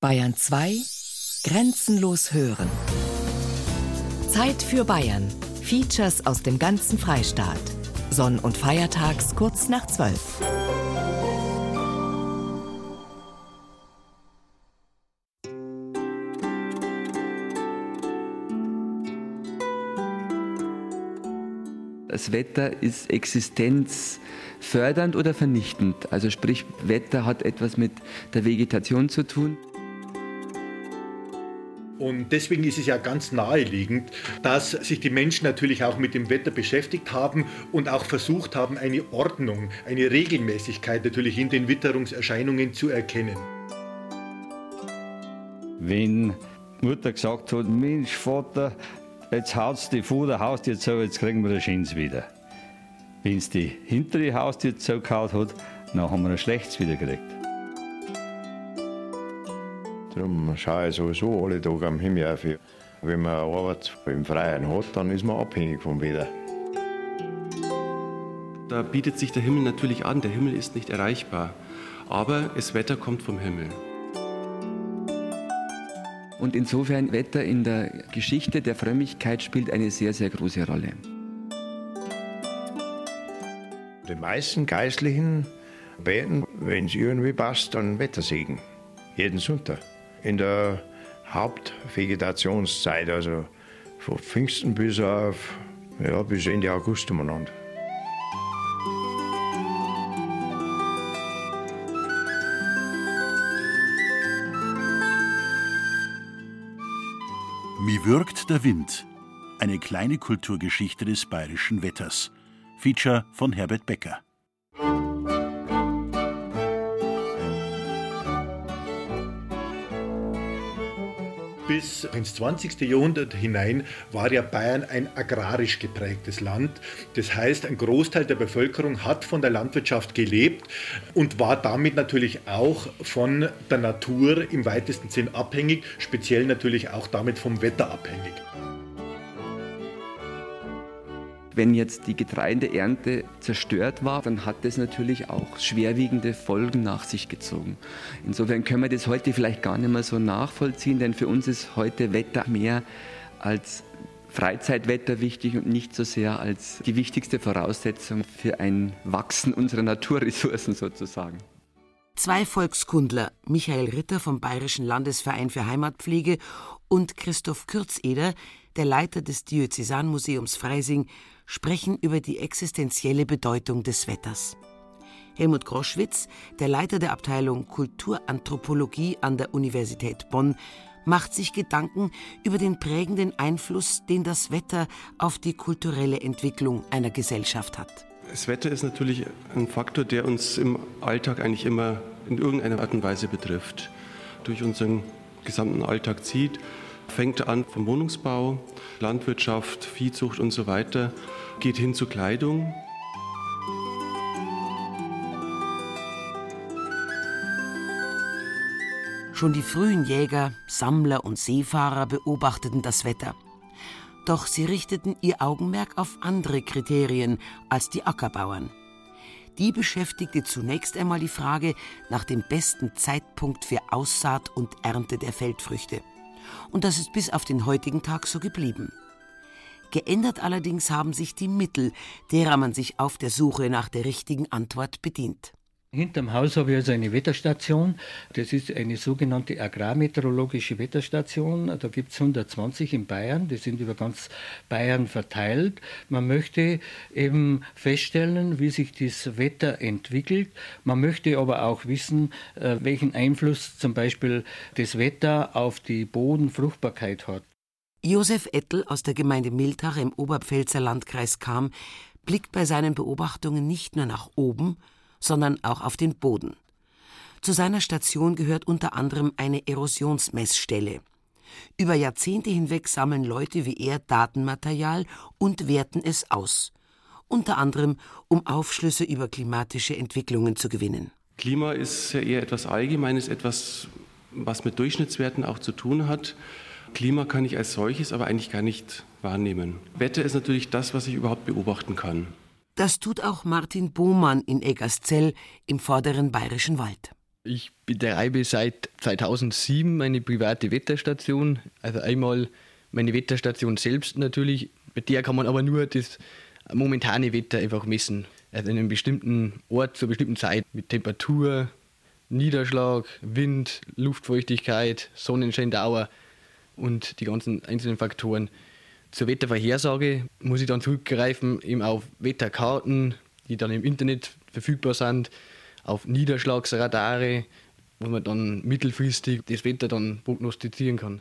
Bayern 2 Grenzenlos hören. Zeit für Bayern. Features aus dem ganzen Freistaat. Sonn- und Feiertags kurz nach 12. Das Wetter ist existenzfördernd oder vernichtend. Also sprich, Wetter hat etwas mit der Vegetation zu tun. Und deswegen ist es ja ganz naheliegend, dass sich die Menschen natürlich auch mit dem Wetter beschäftigt haben und auch versucht haben, eine Ordnung, eine Regelmäßigkeit natürlich in den Witterungserscheinungen zu erkennen. Wenn Mutter gesagt hat, Mensch, Vater, jetzt haut's die vor der Haustür zu, jetzt kriegen wir das Schins wieder. Wenn es die hintere Haustür zugehauen hat, dann haben wir ein schlechtes wieder gekriegt. Darum schaue ich sowieso alle Tage am Himmel auf. Wenn man Arbeit im Freien hat, dann ist man abhängig vom Wetter. Da bietet sich der Himmel natürlich an. Der Himmel ist nicht erreichbar. Aber das Wetter kommt vom Himmel. Und insofern Wetter in der Geschichte der Frömmigkeit spielt eine sehr, sehr große Rolle. Die meisten Geistlichen beten, wenn es irgendwie passt, dann Wettersegen. Jeden Sonntag. In der Hauptvegetationszeit, also von Pfingsten bis auf ja, bis Ende August umeinander. Wie wirkt der Wind? Eine kleine Kulturgeschichte des bayerischen Wetters. Feature von Herbert Becker. Bis ins 20. Jahrhundert hinein war ja Bayern ein agrarisch geprägtes Land. Das heißt, ein Großteil der Bevölkerung hat von der Landwirtschaft gelebt und war damit natürlich auch von der Natur im weitesten Sinn abhängig, speziell natürlich auch damit vom Wetter abhängig. Wenn jetzt die Getreideernte zerstört war, dann hat das natürlich auch schwerwiegende Folgen nach sich gezogen. Insofern können wir das heute vielleicht gar nicht mehr so nachvollziehen, denn für uns ist heute Wetter mehr als Freizeitwetter wichtig und nicht so sehr als die wichtigste Voraussetzung für ein Wachsen unserer Naturressourcen sozusagen. Zwei Volkskundler, Michael Ritter vom Bayerischen Landesverein für Heimatpflege und Christoph Kürzeder, der Leiter des Diözesanmuseums Freising, sprechen über die existenzielle Bedeutung des Wetters. Helmut Groschwitz, der Leiter der Abteilung Kulturanthropologie an der Universität Bonn, macht sich Gedanken über den prägenden Einfluss, den das Wetter auf die kulturelle Entwicklung einer Gesellschaft hat. Das Wetter ist natürlich ein Faktor, der uns im Alltag eigentlich immer in irgendeiner Art und Weise betrifft. Durch unseren gesamten Alltag zieht, fängt an vom Wohnungsbau, Landwirtschaft, Viehzucht und so weiter, geht hin zur Kleidung. Schon die frühen Jäger, Sammler und Seefahrer beobachteten das Wetter. Doch sie richteten ihr Augenmerk auf andere Kriterien als die Ackerbauern. Die beschäftigte zunächst einmal die Frage nach dem besten Zeitpunkt für Aussaat und Ernte der Feldfrüchte. Und das ist bis auf den heutigen Tag so geblieben. Geändert allerdings haben sich die Mittel, derer man sich auf der Suche nach der richtigen Antwort bedient. Hinterm Haus habe ich also eine Wetterstation. Das ist eine sogenannte agrarmeteorologische Wetterstation. Da gibt es 120 in Bayern. Die sind über ganz Bayern verteilt. Man möchte eben feststellen, wie sich das Wetter entwickelt. Man möchte aber auch wissen, äh, welchen Einfluss zum Beispiel das Wetter auf die Bodenfruchtbarkeit hat. Josef Ettel aus der Gemeinde Miltach im Oberpfälzer Landkreis Kam blickt bei seinen Beobachtungen nicht nur nach oben, sondern auch auf den Boden. Zu seiner Station gehört unter anderem eine Erosionsmessstelle. Über Jahrzehnte hinweg sammeln Leute wie er Datenmaterial und werten es aus. Unter anderem, um Aufschlüsse über klimatische Entwicklungen zu gewinnen. Klima ist ja eher etwas Allgemeines, etwas, was mit Durchschnittswerten auch zu tun hat. Klima kann ich als solches aber eigentlich gar nicht wahrnehmen. Wetter ist natürlich das, was ich überhaupt beobachten kann. Das tut auch Martin Bohmann in Eggerszell im vorderen bayerischen Wald. Ich betreibe seit 2007 meine private Wetterstation. Also einmal meine Wetterstation selbst natürlich, mit der kann man aber nur das momentane Wetter einfach messen. Also in einem bestimmten Ort zur bestimmten Zeit mit Temperatur, Niederschlag, Wind, Luftfeuchtigkeit, Sonnenscheindauer und die ganzen einzelnen Faktoren. Zur Wettervorhersage muss ich dann zurückgreifen eben auf Wetterkarten, die dann im Internet verfügbar sind, auf Niederschlagsradare, wo man dann mittelfristig das Wetter dann prognostizieren kann.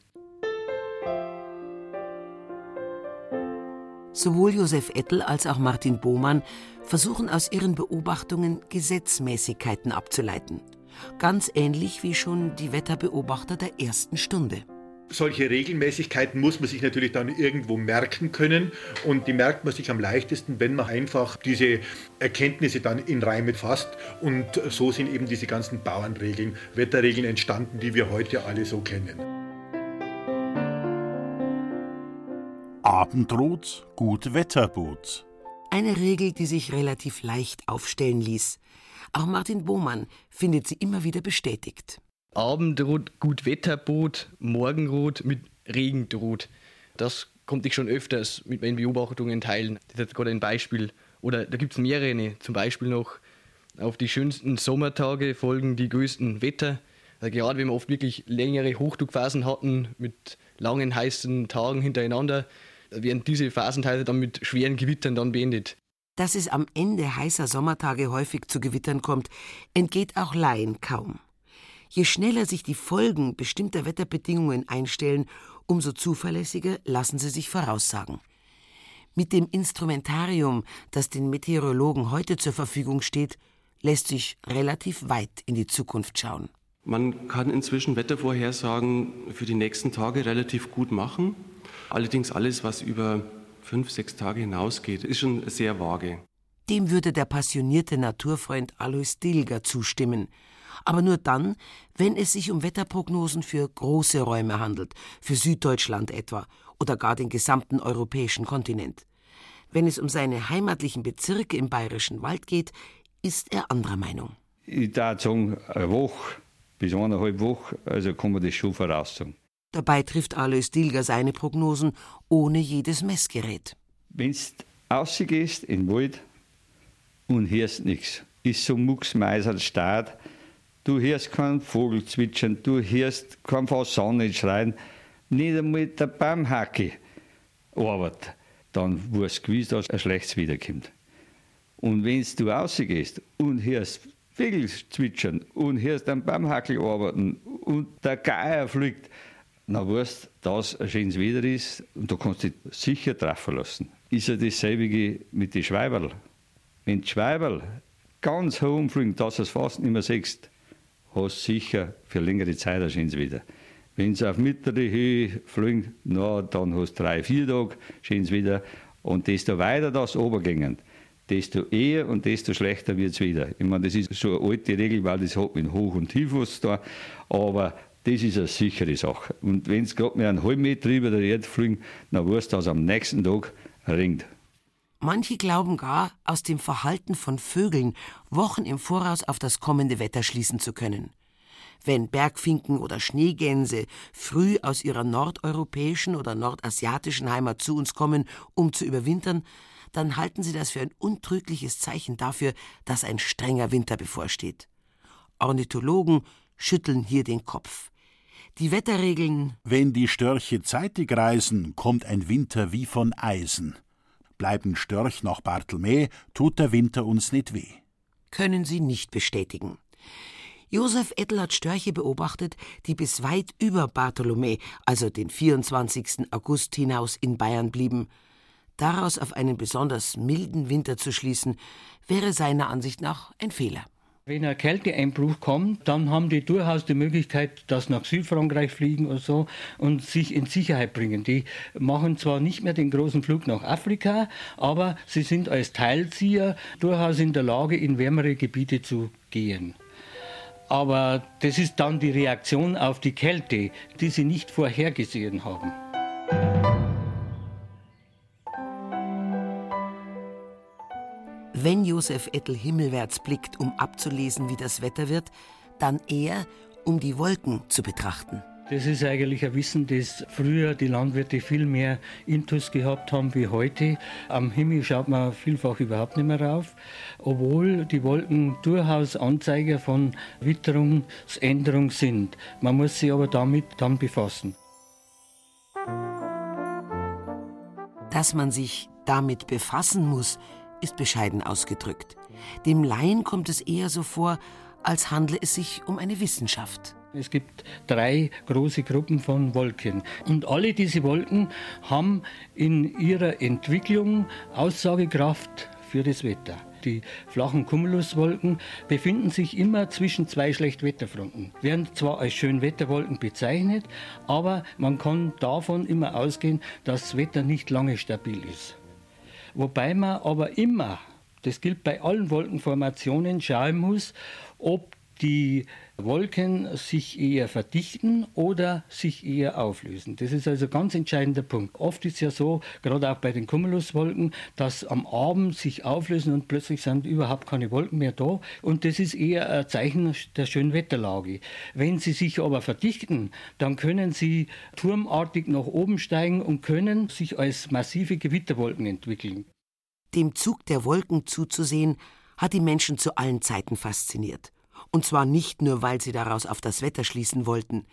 Sowohl Josef Ettel als auch Martin Bohmann versuchen aus ihren Beobachtungen Gesetzmäßigkeiten abzuleiten. Ganz ähnlich wie schon die Wetterbeobachter der ersten Stunde. Solche Regelmäßigkeiten muss man sich natürlich dann irgendwo merken können und die merkt man sich am leichtesten, wenn man einfach diese Erkenntnisse dann in Reime fasst und so sind eben diese ganzen Bauernregeln, Wetterregeln entstanden, die wir heute alle so kennen. Abendrot, gut Wetterbot. Eine Regel, die sich relativ leicht aufstellen ließ. Auch Martin Bohmann findet sie immer wieder bestätigt. Abendrot, gut Wetterbot, Morgenrot mit Regen droht. Das konnte ich schon öfters mit meinen Beobachtungen teilen. Das ist gerade ein Beispiel. Oder da gibt es mehrere. Zum Beispiel noch auf die schönsten Sommertage folgen die größten Wetter. Also gerade wenn wir oft wirklich längere Hochdruckphasen hatten mit langen heißen Tagen hintereinander, werden diese Phasenteile dann mit schweren Gewittern dann beendet. Dass es am Ende heißer Sommertage häufig zu Gewittern kommt, entgeht auch Laien kaum. Je schneller sich die Folgen bestimmter Wetterbedingungen einstellen, umso zuverlässiger lassen sie sich voraussagen. Mit dem Instrumentarium, das den Meteorologen heute zur Verfügung steht, lässt sich relativ weit in die Zukunft schauen. Man kann inzwischen Wettervorhersagen für die nächsten Tage relativ gut machen. Allerdings alles, was über fünf, sechs Tage hinausgeht, ist schon sehr vage. Dem würde der passionierte Naturfreund Alois Dilger zustimmen. Aber nur dann, wenn es sich um Wetterprognosen für große Räume handelt, für Süddeutschland etwa oder gar den gesamten europäischen Kontinent. Wenn es um seine heimatlichen Bezirke im bayerischen Wald geht, ist er anderer Meinung. Ich würde sagen, eine Woche bis eineinhalb Wochen, also kann man das schon voraussagen. Dabei trifft Alois Dilger seine Prognosen ohne jedes Messgerät. Wenn du rausgehst in den Wald und hörst nichts, ist so mucksmeiser Staat, du hörst keinen Vogel zwitschern, du hörst keinen Fasan nicht schreien, nicht einmal der Baumhacke arbeitet, dann wirst du gewiss, dass ein schlechtes wiederkommt. Und wenn du rausgehst und hörst Vögel zwitschern und hörst einen Baumhackel arbeiten und der Geier fliegt, dann weißt du, dass ein schönes Wetter ist und du kannst dich sicher treffen lassen. Ist ja dasselbe mit den Schweiberl. Wenn die Schweiberl ganz hoch fliegen, dass du es fast nicht mehr siehst, hast sicher für längere Zeit ein schönes Wetter. Wenn sie auf mittlere Höhe fliegen, na, dann hast du drei, vier Tage schönes Wetter. Und desto weiter das runtergehen, desto eher und desto schlechter wird es wieder. Ich meine, das ist so eine alte Regel, weil das hat mit Hoch- und Tiefwasser da. Aber das ist eine sichere Sache. Und wenn es gerade mit einem halben Meter über der Erde fliegen, dann weißt du, dass am nächsten Tag ringt. Manche glauben gar, aus dem Verhalten von Vögeln Wochen im Voraus auf das kommende Wetter schließen zu können. Wenn Bergfinken oder Schneegänse früh aus ihrer nordeuropäischen oder nordasiatischen Heimat zu uns kommen, um zu überwintern, dann halten sie das für ein untrügliches Zeichen dafür, dass ein strenger Winter bevorsteht. Ornithologen schütteln hier den Kopf. Die Wetterregeln Wenn die Störche zeitig reisen, kommt ein Winter wie von Eisen. Bleiben Störch nach Bartelmä, tut der Winter uns nicht weh. können sie nicht bestätigen. Josef Ettel hat Störche beobachtet, die bis weit über Bartholomä, also den 24. August hinaus in Bayern blieben. Daraus auf einen besonders milden Winter zu schließen, wäre seiner Ansicht nach ein Fehler. Wenn ein Kälteeinbruch kommt, dann haben die durchaus die Möglichkeit, dass nach Südfrankreich fliegen oder so und sich in Sicherheit bringen. Die machen zwar nicht mehr den großen Flug nach Afrika, aber sie sind als Teilzieher durchaus in der Lage, in wärmere Gebiete zu gehen. Aber das ist dann die Reaktion auf die Kälte, die sie nicht vorhergesehen haben. Wenn Josef Ettel himmelwärts blickt, um abzulesen, wie das Wetter wird, dann eher, um die Wolken zu betrachten. Das ist eigentlich ein Wissen, das früher die Landwirte viel mehr Intus gehabt haben wie heute. Am Himmel schaut man vielfach überhaupt nicht mehr rauf, obwohl die Wolken durchaus Anzeiger von Witterungsänderung sind. Man muss sich aber damit dann befassen. Dass man sich damit befassen muss, ist bescheiden ausgedrückt. Dem Laien kommt es eher so vor, als handle es sich um eine Wissenschaft. Es gibt drei große Gruppen von Wolken. Und alle diese Wolken haben in ihrer Entwicklung Aussagekraft für das Wetter. Die flachen Cumuluswolken befinden sich immer zwischen zwei Schlechtwetterfronten, werden zwar als Schönwetterwolken bezeichnet, aber man kann davon immer ausgehen, dass das Wetter nicht lange stabil ist. Wobei man aber immer, das gilt bei allen Wolkenformationen, schauen muss, ob die Wolken sich eher verdichten oder sich eher auflösen. Das ist also ein ganz entscheidender Punkt. Oft ist es ja so, gerade auch bei den Cumuluswolken, dass am Abend sich auflösen und plötzlich sind überhaupt keine Wolken mehr da. Und das ist eher ein Zeichen der schönen Wetterlage. Wenn sie sich aber verdichten, dann können sie turmartig nach oben steigen und können sich als massive Gewitterwolken entwickeln. Dem Zug der Wolken zuzusehen, hat die Menschen zu allen Zeiten fasziniert. Und zwar nicht nur, weil sie daraus auf das Wetter schließen wollten.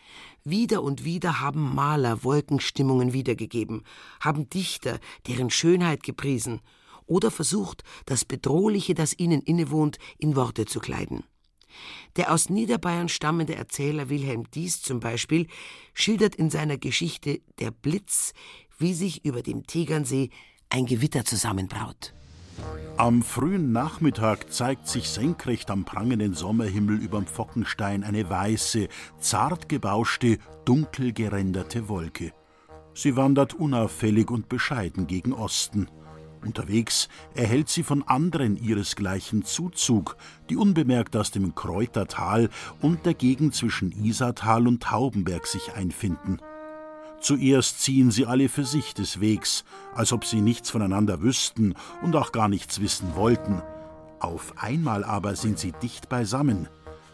Wieder und wieder haben Maler Wolkenstimmungen wiedergegeben, haben Dichter deren Schönheit gepriesen oder versucht, das Bedrohliche, das ihnen innewohnt, in Worte zu kleiden. Der aus Niederbayern stammende Erzähler Wilhelm Dies zum Beispiel schildert in seiner Geschichte Der Blitz, wie sich über dem Tegernsee ein Gewitter zusammenbraut. Am frühen Nachmittag zeigt sich senkrecht am prangenden Sommerhimmel überm Pfockenstein eine weiße, zart gebauschte, dunkel geränderte Wolke. Sie wandert unauffällig und bescheiden gegen Osten. Unterwegs erhält sie von anderen ihresgleichen Zuzug, die unbemerkt aus dem Kräutertal und der Gegend zwischen Isartal und Taubenberg sich einfinden. Zuerst ziehen sie alle für sich des Wegs, als ob sie nichts voneinander wüssten und auch gar nichts wissen wollten. Auf einmal aber sind sie dicht beisammen.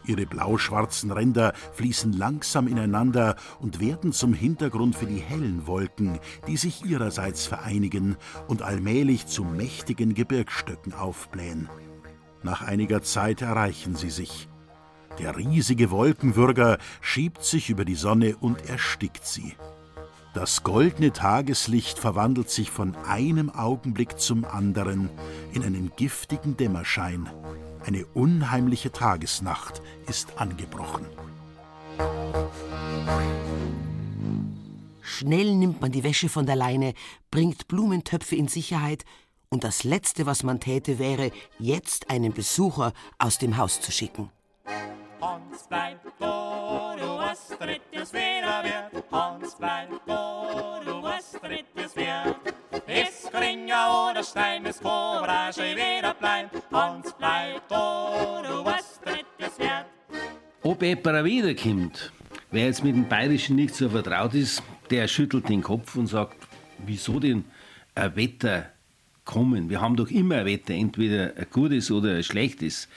Ihre blau-schwarzen Ränder fließen langsam ineinander und werden zum Hintergrund für die hellen Wolken, die sich ihrerseits vereinigen und allmählich zu mächtigen Gebirgsstöcken aufblähen. Nach einiger Zeit erreichen sie sich. Der riesige Wolkenwürger schiebt sich über die Sonne und erstickt sie. Das goldene Tageslicht verwandelt sich von einem Augenblick zum anderen in einen giftigen Dämmerschein. Eine unheimliche Tagesnacht ist angebrochen. Schnell nimmt man die Wäsche von der Leine, bringt Blumentöpfe in Sicherheit, und das Letzte, was man täte, wäre, jetzt einen Besucher aus dem Haus zu schicken. Hans bleibt wo du was drittes wieder wird. Hans bleibt wo du was drittes wird. Es Kringer oder Stein, Cobra schon wieder bleibt. Hans bleibt wo du was drittes wird. Ob jemand wiederkommt, wer jetzt mit dem Bayerischen nicht so vertraut ist, der schüttelt den Kopf und sagt, wieso denn ein Wetter kommen? Wir haben doch immer ein Wetter, entweder ein gutes oder ein schlechtes.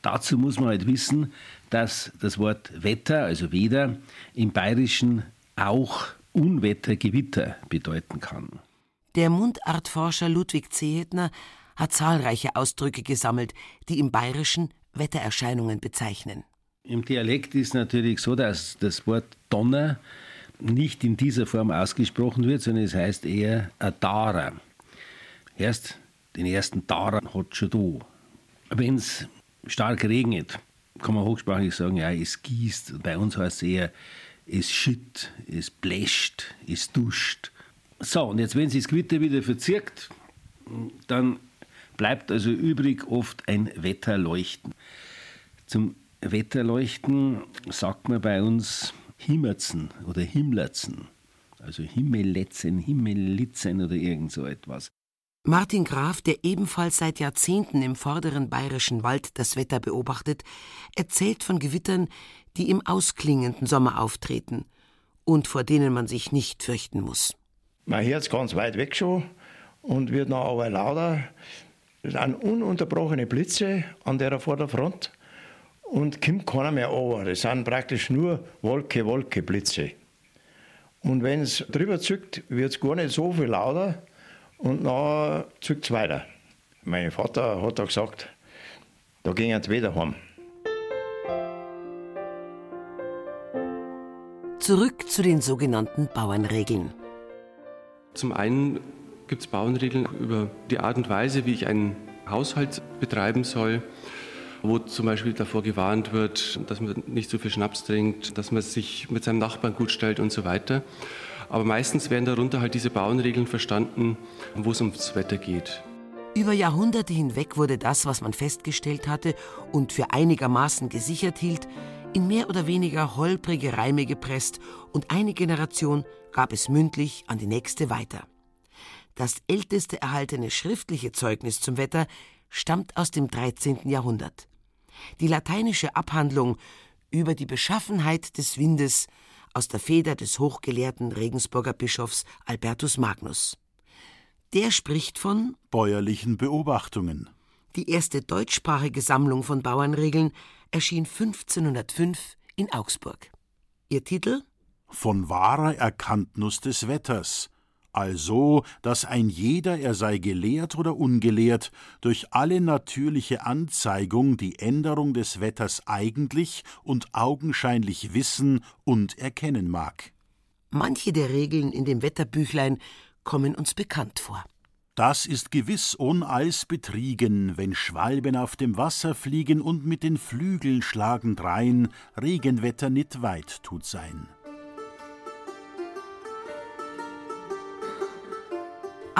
Dazu muss man halt wissen, dass das Wort Wetter, also Wetter, im Bayerischen auch Unwetter, Gewitter bedeuten kann. Der Mundartforscher Ludwig Zehetner hat zahlreiche Ausdrücke gesammelt, die im Bayerischen Wettererscheinungen bezeichnen. Im Dialekt ist natürlich so, dass das Wort Donner nicht in dieser Form ausgesprochen wird, sondern es heißt eher ein Dara. Erst den ersten Dara hat schon da. Wenn es stark regnet, kann man hochsprachlich sagen, ja, es gießt. Bei uns heißt es eher, es schütt, es bläscht, es duscht. So, und jetzt, wenn sich das Gewitter wieder verzirkt, dann bleibt also übrig oft ein Wetterleuchten. Zum Wetterleuchten sagt man bei uns Himmerzen oder Himmlerzen, also Himmelletzen, Himmellitzen oder irgend so etwas. Martin Graf, der ebenfalls seit Jahrzehnten im vorderen bayerischen Wald das Wetter beobachtet, erzählt von Gewittern, die im ausklingenden Sommer auftreten und vor denen man sich nicht fürchten muss. Man hört es ganz weit weg schon und wird noch aber lauter. Es sind ununterbrochene Blitze an der Vorderfront und kommt keiner mehr over. Das sind praktisch nur Wolke, Wolke, Blitze. Und wenn es drüber zückt, wird es gar nicht so viel lauter und dann zückt es weiter. Mein Vater hat da gesagt, da gehen wir wieder heim. Zurück zu den sogenannten Bauernregeln. Zum einen gibt es Bauernregeln über die Art und Weise, wie ich einen Haushalt betreiben soll, wo zum Beispiel davor gewarnt wird, dass man nicht zu viel Schnaps trinkt, dass man sich mit seinem Nachbarn gut stellt und so weiter. Aber meistens werden darunter halt diese Bauernregeln verstanden, wo es ums Wetter geht. Über Jahrhunderte hinweg wurde das, was man festgestellt hatte und für einigermaßen gesichert hielt, in mehr oder weniger holprige Reime gepresst und eine Generation gab es mündlich an die nächste weiter. Das älteste erhaltene schriftliche Zeugnis zum Wetter stammt aus dem 13. Jahrhundert. Die lateinische Abhandlung über die Beschaffenheit des Windes aus der Feder des hochgelehrten Regensburger Bischofs Albertus Magnus. Der spricht von bäuerlichen Beobachtungen. Die erste deutschsprachige Sammlung von Bauernregeln erschien 1505 in Augsburg. Ihr Titel? Von wahrer Erkanntnis des Wetters, also, dass ein jeder, er sei gelehrt oder ungelehrt, durch alle natürliche Anzeigung die Änderung des Wetters eigentlich und augenscheinlich wissen und erkennen mag. Manche der Regeln in dem Wetterbüchlein kommen uns bekannt vor. Das ist gewiss unalls betriegen, wenn Schwalben auf dem Wasser fliegen und mit den Flügeln schlagend rein, Regenwetter nit weit tut sein.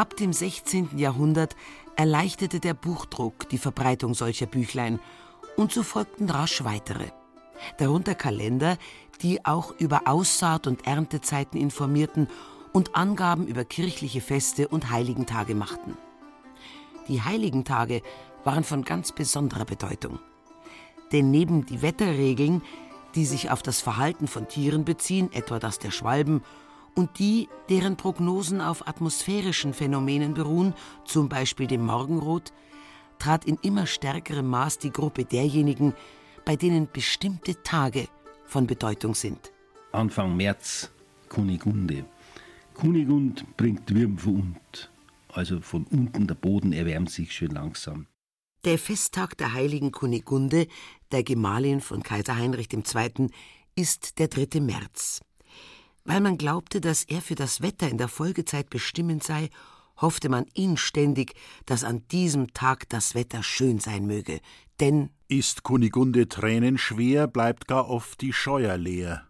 Ab dem 16. Jahrhundert erleichterte der Buchdruck die Verbreitung solcher Büchlein und so folgten rasch weitere. Darunter Kalender, die auch über Aussaat- und Erntezeiten informierten und Angaben über kirchliche Feste und Heiligentage machten. Die Heiligentage waren von ganz besonderer Bedeutung. Denn neben die Wetterregeln, die sich auf das Verhalten von Tieren beziehen, etwa das der Schwalben, und die, deren Prognosen auf atmosphärischen Phänomenen beruhen, zum Beispiel dem Morgenrot, trat in immer stärkerem Maß die Gruppe derjenigen, bei denen bestimmte Tage von Bedeutung sind. Anfang März, Kunigunde. Kunigund bringt Würm von unten. Also von unten der Boden erwärmt sich schön langsam. Der Festtag der heiligen Kunigunde, der Gemahlin von Kaiser Heinrich II., ist der 3. März. Weil man glaubte, dass er für das Wetter in der Folgezeit bestimmend sei, hoffte man inständig, dass an diesem Tag das Wetter schön sein möge, denn ist Kunigunde tränenschwer, bleibt gar oft die Scheuer leer.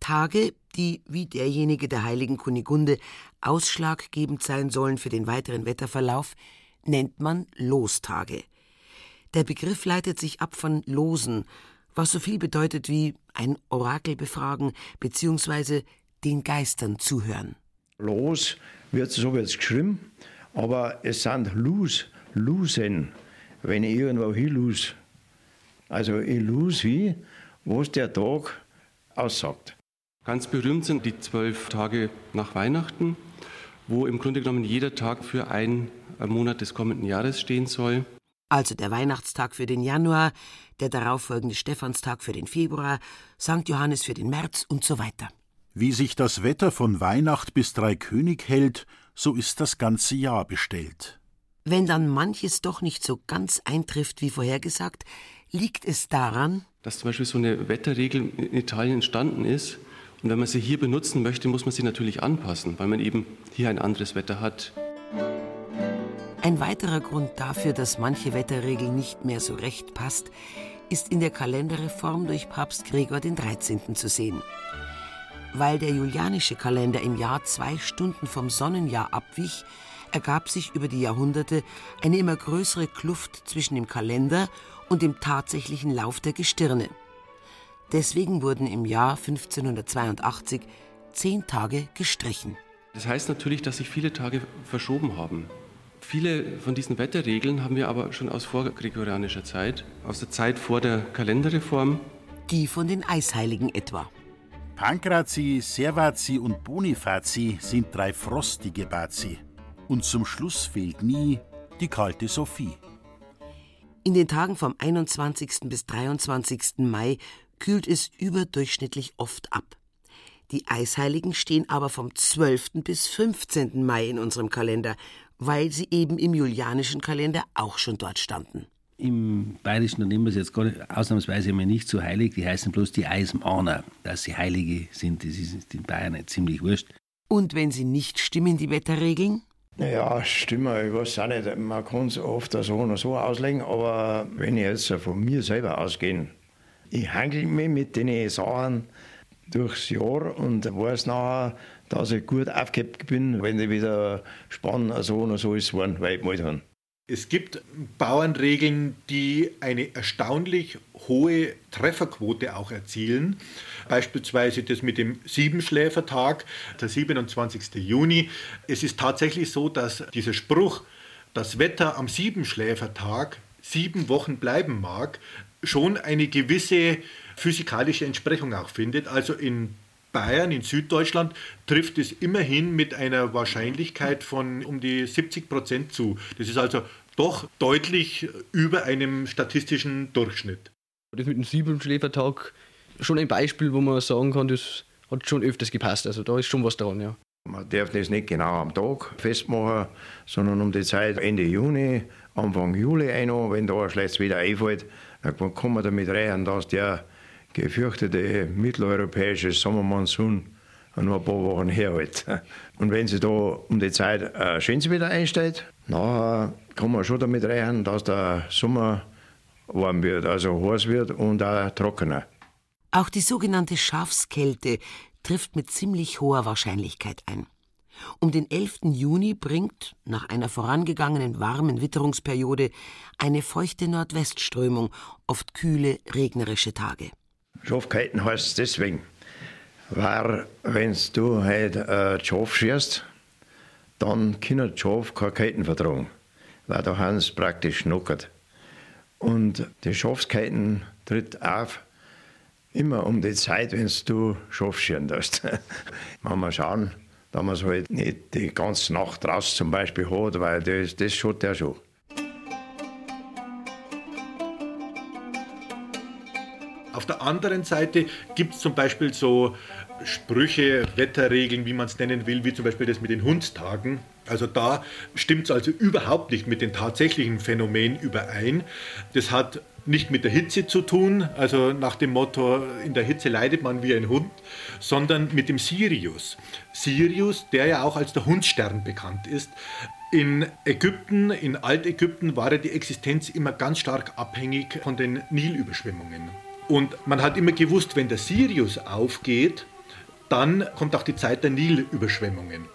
Tage, die wie derjenige der heiligen Kunigunde ausschlaggebend sein sollen für den weiteren Wetterverlauf, nennt man Lostage. Der Begriff leitet sich ab von Losen, was so viel bedeutet wie ein Orakel befragen bzw. den Geistern zuhören. Los wird so wird's geschrieben, aber es sind Lus, Lusen, wenn ich irgendwo hin lose. Also ich lose wie, was der Tag aussagt. Ganz berühmt sind die zwölf Tage nach Weihnachten, wo im Grunde genommen jeder Tag für einen Monat des kommenden Jahres stehen soll. Also der Weihnachtstag für den Januar, der darauffolgende Stephanstag für den Februar, St. Johannes für den März und so weiter. Wie sich das Wetter von Weihnacht bis Dreikönig hält, so ist das ganze Jahr bestellt. Wenn dann manches doch nicht so ganz eintrifft wie vorhergesagt, liegt es daran, dass zum Beispiel so eine Wetterregel in Italien entstanden ist, und wenn man sie hier benutzen möchte, muss man sie natürlich anpassen, weil man eben hier ein anderes Wetter hat. Ein weiterer Grund dafür, dass manche Wetterregel nicht mehr so recht passt, ist in der Kalenderreform durch Papst Gregor XIII. zu sehen. Weil der julianische Kalender im Jahr zwei Stunden vom Sonnenjahr abwich, ergab sich über die Jahrhunderte eine immer größere Kluft zwischen dem Kalender und dem tatsächlichen Lauf der Gestirne. Deswegen wurden im Jahr 1582 zehn Tage gestrichen. Das heißt natürlich, dass sich viele Tage verschoben haben. Viele von diesen Wetterregeln haben wir aber schon aus vorgregorianischer Zeit, aus der Zeit vor der Kalenderreform. Die von den Eisheiligen etwa. Pankrazi, Servazi und Bonifazi sind drei frostige Bazi. Und zum Schluss fehlt nie die kalte Sophie. In den Tagen vom 21. bis 23. Mai kühlt es überdurchschnittlich oft ab. Die Eisheiligen stehen aber vom 12. bis 15. Mai in unserem Kalender, weil sie eben im julianischen Kalender auch schon dort standen. Im Bayerischen, da nehmen wir es jetzt gar nicht, ausnahmsweise einmal nicht so heilig, die heißen bloß die Eismaner. Dass sie Heilige sind, das ist in Bayern ziemlich wurscht. Und wenn sie nicht stimmen, die Wetterregeln? Ja, stimmen, ich weiß auch nicht. Man kann es oft so oder so auslegen, aber wenn ich jetzt von mir selber ausgehe, ich handle mich mit den Sachen durchs Jahr und weiß nachher, dass ich gut aufgehebt bin, wenn ich wieder spannend so oder so ist, weil ich gemalt habe. Es gibt Bauernregeln, die eine erstaunlich hohe Trefferquote auch erzielen. Beispielsweise das mit dem Siebenschläfertag, der 27. Juni. Es ist tatsächlich so, dass dieser Spruch, das Wetter am Siebenschläfertag sieben Wochen bleiben mag, schon eine gewisse physikalische Entsprechung auch findet. Also in Bayern, in Süddeutschland, trifft es immerhin mit einer Wahrscheinlichkeit von um die 70 Prozent zu. Das ist also doch deutlich über einem statistischen Durchschnitt. Das mit dem Siebenschläfertag schon ein Beispiel, wo man sagen kann, das hat schon öfters gepasst. Also da ist schon was dran, ja. Man darf das nicht genau am Tag festmachen, sondern um die Zeit Ende Juni, Anfang Juli ein, wenn da ein schlechtes Wetter einfällt, dann kann man damit rechnen, dass der gefürchtete mitteleuropäische Sommermonsun nur ein paar Wochen herhält. Und wenn sie da um die Zeit ein schönes Wetter einstellt, nachher kann man schon damit rechnen, dass der Sommer warm wird, also heiß wird und auch trockener. Auch die sogenannte Schafskälte trifft mit ziemlich hoher Wahrscheinlichkeit ein. Um den 11. Juni bringt, nach einer vorangegangenen warmen Witterungsperiode, eine feuchte Nordwestströmung oft kühle, regnerische Tage. Schafkeiten heißt es deswegen, weil wenn du halt äh, Schaf schierst, dann können die Schaf keine Ketten vertragen, weil da haben sie praktisch schnuckert. Und die Schafskeiten tritt auf immer um die Zeit, wenn du Schaf scheren darfst. Mal mal schauen, dass man es halt nicht die ganze Nacht raus zum Beispiel hat, weil das, das schaut der schon. Auf der anderen Seite gibt es zum Beispiel so Sprüche, Wetterregeln, wie man es nennen will, wie zum Beispiel das mit den Hundstagen. Also da stimmt es also überhaupt nicht mit den tatsächlichen Phänomenen überein. Das hat nicht mit der Hitze zu tun, also nach dem Motto, in der Hitze leidet man wie ein Hund, sondern mit dem Sirius. Sirius, der ja auch als der Hundstern bekannt ist. In Ägypten, in Altägypten war ja die Existenz immer ganz stark abhängig von den Nilüberschwemmungen. Und man hat immer gewusst, wenn der Sirius aufgeht, dann kommt auch die Zeit der Nilüberschwemmungen.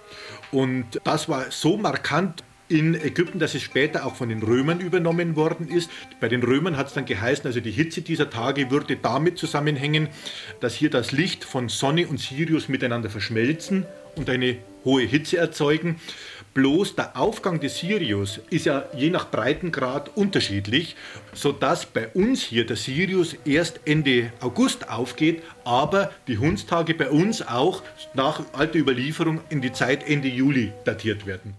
Und das war so markant in Ägypten, dass es später auch von den Römern übernommen worden ist. Bei den Römern hat es dann geheißen, also die Hitze dieser Tage würde damit zusammenhängen, dass hier das Licht von Sonne und Sirius miteinander verschmelzen und eine hohe Hitze erzeugen. Bloß der Aufgang des Sirius ist ja je nach Breitengrad unterschiedlich, sodass bei uns hier der Sirius erst Ende August aufgeht, aber die Hundstage bei uns auch nach alter Überlieferung in die Zeit Ende Juli datiert werden.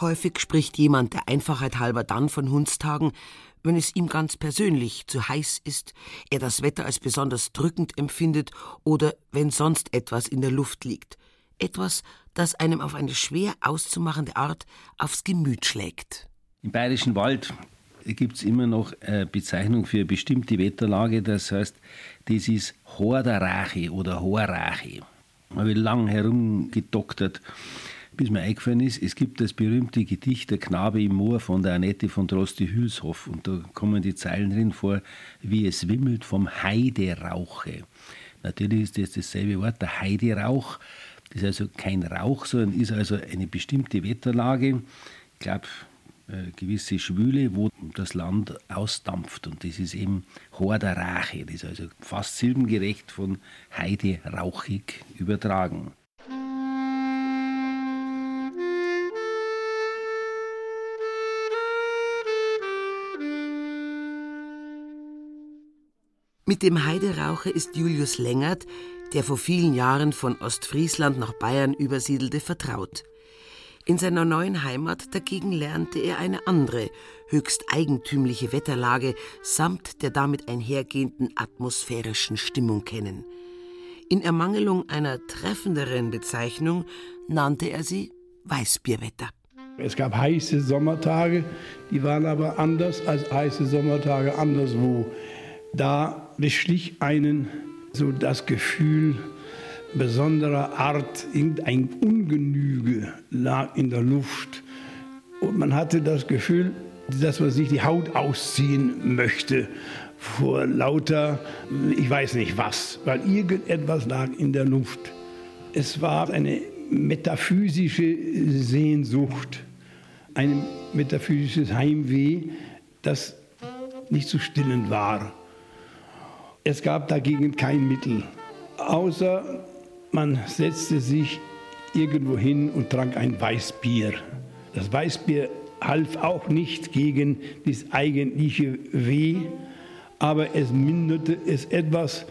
Häufig spricht jemand der Einfachheit halber dann von Hundstagen, wenn es ihm ganz persönlich zu heiß ist, er das Wetter als besonders drückend empfindet oder wenn sonst etwas in der Luft liegt. Etwas, das einem auf eine schwer auszumachende Art aufs Gemüt schlägt. Im Bayerischen Wald gibt es immer noch eine Bezeichnung für eine bestimmte Wetterlage, das heißt, das ist Horderache oder Horrache. Da habe lang herumgedoktert, bis mir eingefallen ist, es gibt das berühmte Gedicht Der Knabe im Moor von der Annette von Droste-Hülshoff und da kommen die Zeilen drin vor, wie es wimmelt vom Heiderauche. Natürlich ist das dasselbe Wort, der Heiderauch das ist also kein Rauch, sondern ist also eine bestimmte Wetterlage. Ich glaube, eine gewisse Schwüle, wo das Land ausdampft. Und das ist eben Horder Rache. Das ist also fast silbengerecht von Heide rauchig übertragen. Mit dem Heiderauche ist Julius Längert, der vor vielen Jahren von Ostfriesland nach Bayern übersiedelte, vertraut. In seiner neuen Heimat dagegen lernte er eine andere, höchst eigentümliche Wetterlage samt der damit einhergehenden atmosphärischen Stimmung kennen. In Ermangelung einer treffenderen Bezeichnung nannte er sie Weißbierwetter. Es gab heiße Sommertage, die waren aber anders als heiße Sommertage anderswo. Da beschlich einen so das Gefühl besonderer Art, irgendein Ungenüge lag in der Luft. Und man hatte das Gefühl, dass man sich die Haut ausziehen möchte vor lauter, ich weiß nicht was, weil irgendetwas lag in der Luft. Es war eine metaphysische Sehnsucht ein metaphysisches Heimweh, das nicht zu stillen war. Es gab dagegen kein Mittel, außer man setzte sich irgendwo hin und trank ein Weißbier. Das Weißbier half auch nicht gegen das eigentliche Weh, aber es minderte es etwas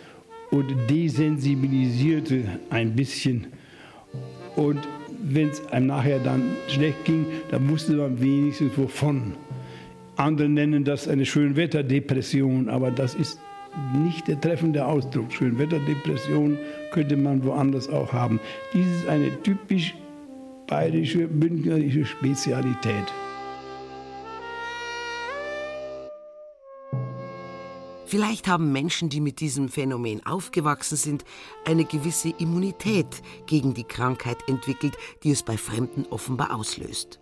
und desensibilisierte ein bisschen. Und wenn es einem nachher dann schlecht ging, dann wusste man wenigstens wovon. Andere nennen das eine Schönwetterdepression, aber das ist nicht der treffende Ausdruck. Schönwetterdepression könnte man woanders auch haben. Dies ist eine typisch bayerische, bündnerische Spezialität. Vielleicht haben Menschen, die mit diesem Phänomen aufgewachsen sind, eine gewisse Immunität gegen die Krankheit entwickelt, die es bei Fremden offenbar auslöst.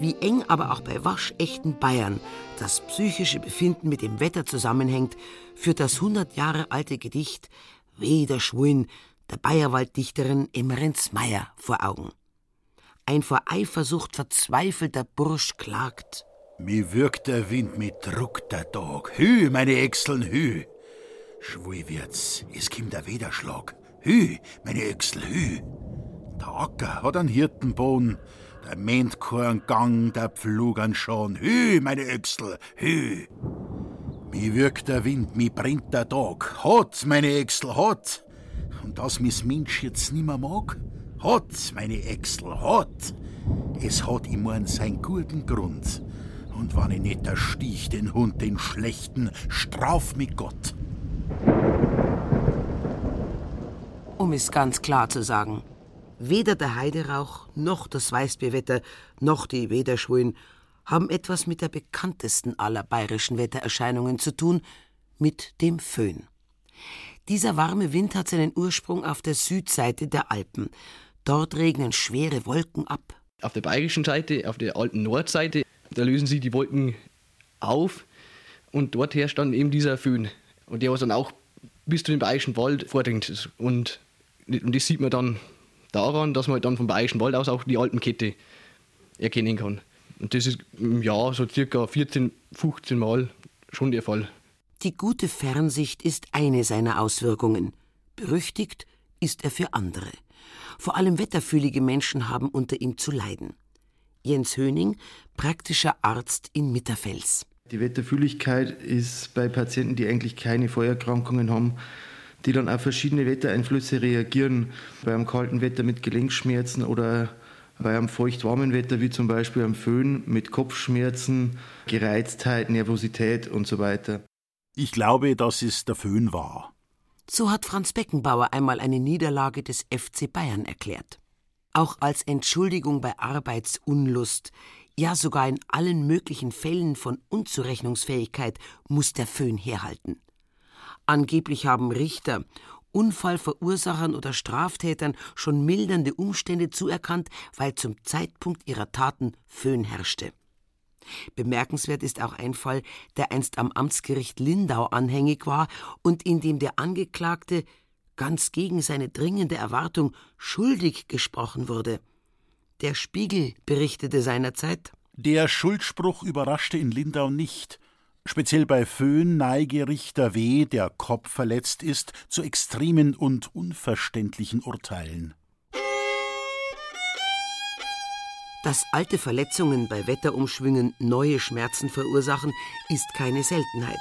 Wie eng aber auch bei waschechten Bayern das psychische Befinden mit dem Wetter zusammenhängt, führt das 100 Jahre alte Gedicht Weder Schwuin der Bayerwalddichterin Emmerens Meyer vor Augen. Ein vor Eifersucht verzweifelter Bursch klagt: Mi wirkt der Wind, mi druckt der Tag. Hü, meine Äxeln, hü. Schwul wird's, es kommt der Wederschlag. Hü, meine Äxel, hü. Der Acker hat einen Hirtenboden, der Mentkorn Gang, der Pflug an Schon. Hü, meine Äxel, hü. Mi wirkt der Wind, mi brennt der Tag. Hat, meine Äxel, hat. Und dass mis Mensch jetzt nimmer mag? Hat, meine Äxel, hat. Es hat immer seinen guten Grund. Und wann ich nicht der Stich den Hund, den Schlechten, straf mich Gott. Um es ganz klar zu sagen, weder der Heiderauch noch das Weißbierwetter noch die Wederschwulen haben etwas mit der bekanntesten aller bayerischen Wettererscheinungen zu tun, mit dem Föhn. Dieser warme Wind hat seinen Ursprung auf der Südseite der Alpen. Dort regnen schwere Wolken ab. Auf der bayerischen Seite, auf der alten Nordseite, da lösen sich die Wolken auf und dort herrscht dann eben dieser Föhn. Und der was dann auch bis zu dem Bayerischen Wald vordringt. Und, und das sieht man dann daran, dass man dann vom Bayerischen Wald aus auch die Alpenkette erkennen kann. Und das ist im Jahr so circa 14, 15 Mal schon der Fall. Die gute Fernsicht ist eine seiner Auswirkungen. Berüchtigt ist er für andere. Vor allem wetterfühlige Menschen haben unter ihm zu leiden. Jens Höning, praktischer Arzt in Mitterfels. Die Wetterfühligkeit ist bei Patienten, die eigentlich keine Vorerkrankungen haben, die dann auf verschiedene Wettereinflüsse reagieren. Bei einem kalten Wetter mit Gelenkschmerzen oder bei einem feucht-warmen Wetter, wie zum Beispiel am Föhn, mit Kopfschmerzen, Gereiztheit, Nervosität und so weiter. Ich glaube, dass es der Föhn war. So hat Franz Beckenbauer einmal eine Niederlage des FC Bayern erklärt auch als Entschuldigung bei Arbeitsunlust, ja sogar in allen möglichen Fällen von Unzurechnungsfähigkeit muss der Föhn herhalten. Angeblich haben Richter Unfallverursachern oder Straftätern schon mildernde Umstände zuerkannt, weil zum Zeitpunkt ihrer Taten Föhn herrschte. Bemerkenswert ist auch ein Fall, der einst am Amtsgericht Lindau anhängig war und in dem der Angeklagte ganz gegen seine dringende Erwartung schuldig gesprochen wurde. Der Spiegel berichtete seinerzeit Der Schuldspruch überraschte in Lindau nicht. Speziell bei Föhn neige Richter W., der Kopf verletzt ist, zu extremen und unverständlichen Urteilen. Dass alte Verletzungen bei Wetterumschwüngen neue Schmerzen verursachen, ist keine Seltenheit.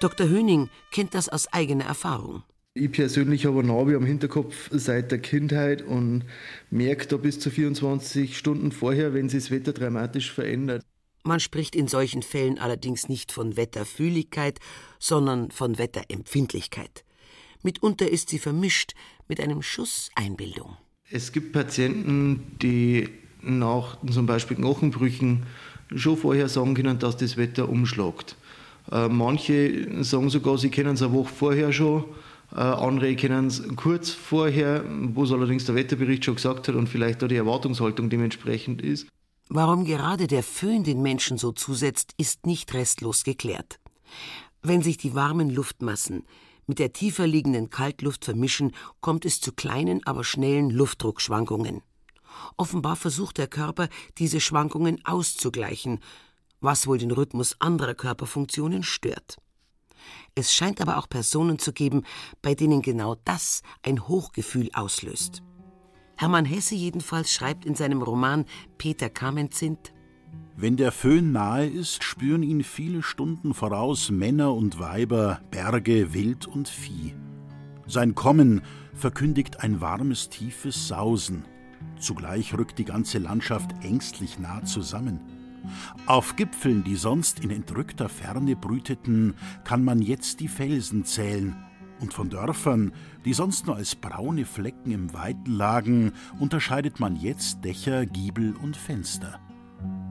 Dr. Höning kennt das aus eigener Erfahrung. Ich persönlich habe Navi am Hinterkopf seit der Kindheit und merke da bis zu 24 Stunden vorher, wenn sich das Wetter dramatisch verändert. Man spricht in solchen Fällen allerdings nicht von Wetterfühligkeit, sondern von Wetterempfindlichkeit. Mitunter ist sie vermischt mit einem Schuss Einbildung. Es gibt Patienten, die nach zum Beispiel Knochenbrüchen schon vorher sagen können, dass das Wetter umschlagt. Äh, manche sagen sogar, sie kennen es eine Woche vorher schon. Äh, andere kennen es kurz vorher, wo es allerdings der Wetterbericht schon gesagt hat und vielleicht auch die Erwartungshaltung dementsprechend ist. Warum gerade der Föhn den Menschen so zusetzt, ist nicht restlos geklärt. Wenn sich die warmen Luftmassen mit der tiefer liegenden Kaltluft vermischen, kommt es zu kleinen, aber schnellen Luftdruckschwankungen. Offenbar versucht der Körper, diese Schwankungen auszugleichen, was wohl den Rhythmus anderer Körperfunktionen stört. Es scheint aber auch Personen zu geben, bei denen genau das ein Hochgefühl auslöst. Hermann Hesse jedenfalls schreibt in seinem Roman Peter Kamenzind Wenn der Föhn nahe ist, spüren ihn viele Stunden voraus Männer und Weiber, Berge, Wild und Vieh. Sein Kommen verkündigt ein warmes, tiefes Sausen. Zugleich rückt die ganze Landschaft ängstlich nah zusammen. Auf Gipfeln, die sonst in entrückter Ferne brüteten, kann man jetzt die Felsen zählen, und von Dörfern, die sonst nur als braune Flecken im Weiten lagen, unterscheidet man jetzt Dächer, Giebel und Fenster.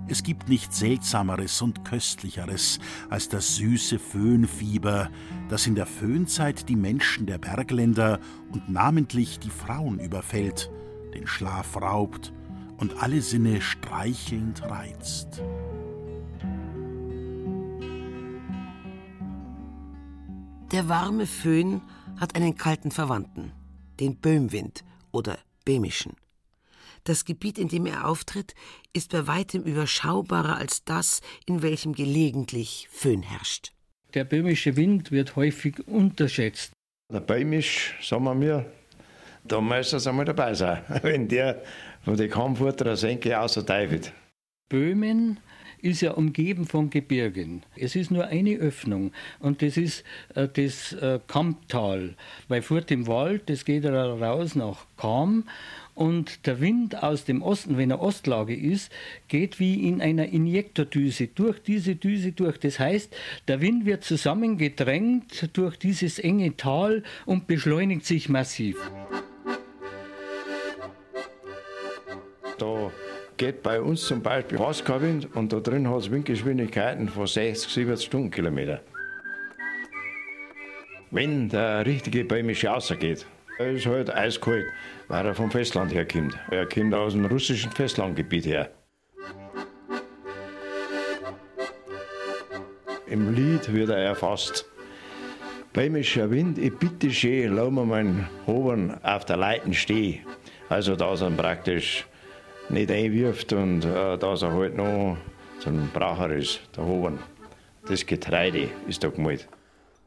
Es gibt nichts Seltsameres und Köstlicheres als das süße Föhnfieber, das in der Föhnzeit die Menschen der Bergländer und namentlich die Frauen überfällt, den Schlaf raubt und alle Sinne streichelnd reizt. Der warme Föhn hat einen kalten Verwandten, den Böhmwind oder Böhmischen. Das Gebiet, in dem er auftritt, ist bei weitem überschaubarer als das, in welchem gelegentlich Föhn herrscht. Der böhmische Wind wird häufig unterschätzt. Der Böhmisch, sagen wir mir, da müsste es einmal dabei sein, wenn der von den Kampfurter Senke außer David. Böhmen ist ja umgeben von Gebirgen. Es ist nur eine Öffnung und das ist äh, das äh, Kamptal. Bei Furt im Wald, das geht raus nach Kam und der Wind aus dem Osten, wenn er Ostlage ist, geht wie in einer Injektordüse durch diese Düse durch. Das heißt, der Wind wird zusammengedrängt durch dieses enge Tal und beschleunigt sich massiv. Da geht bei uns zum Beispiel Wind und da drin hat es Windgeschwindigkeiten von 60, 70 Stundenkilometer. Wenn der richtige bäumische rausgeht, ist halt eiskalt, weil er vom Festland herkommt. Er kommt aus dem russischen Festlandgebiet her. Im Lied wird er erfasst. Bäumischer Wind, ich bitte schön, lass mir meinen Hobern auf der Leiten stehen. Also, dass er praktisch nicht einwirft und äh, dass er halt noch so ein Bracher ist, der Hobern. Das Getreide ist da gemalt.